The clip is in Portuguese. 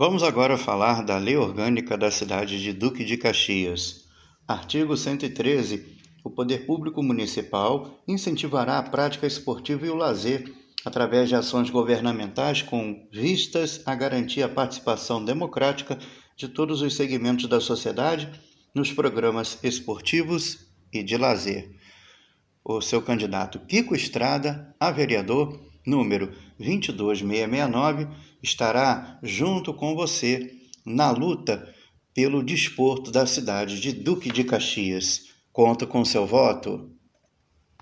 Vamos agora falar da Lei Orgânica da cidade de Duque de Caxias. Artigo 113. O poder público municipal incentivará a prática esportiva e o lazer através de ações governamentais com vistas a garantir a participação democrática de todos os segmentos da sociedade nos programas esportivos e de lazer. O seu candidato Kiko Estrada, a vereador, número 22669, estará junto com você na luta pelo desporto da cidade de Duque de Caxias. Conta com seu voto?